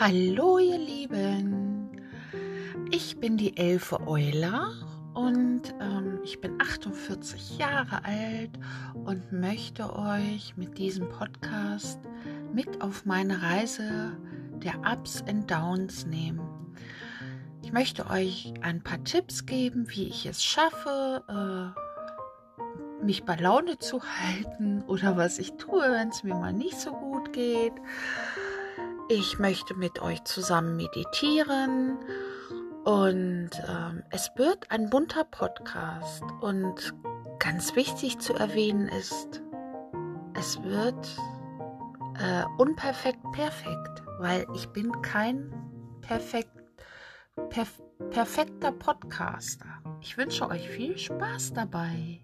Hallo ihr Lieben, ich bin die Elfe Euler und ähm, ich bin 48 Jahre alt und möchte euch mit diesem Podcast mit auf meine Reise der Ups und Downs nehmen. Ich möchte euch ein paar Tipps geben, wie ich es schaffe, äh, mich bei Laune zu halten oder was ich tue, wenn es mir mal nicht so gut geht. Ich möchte mit euch zusammen meditieren und ähm, es wird ein bunter Podcast und ganz wichtig zu erwähnen ist, es wird äh, unperfekt perfekt, weil ich bin kein perfekt, perf perfekter Podcaster. Ich wünsche euch viel Spaß dabei.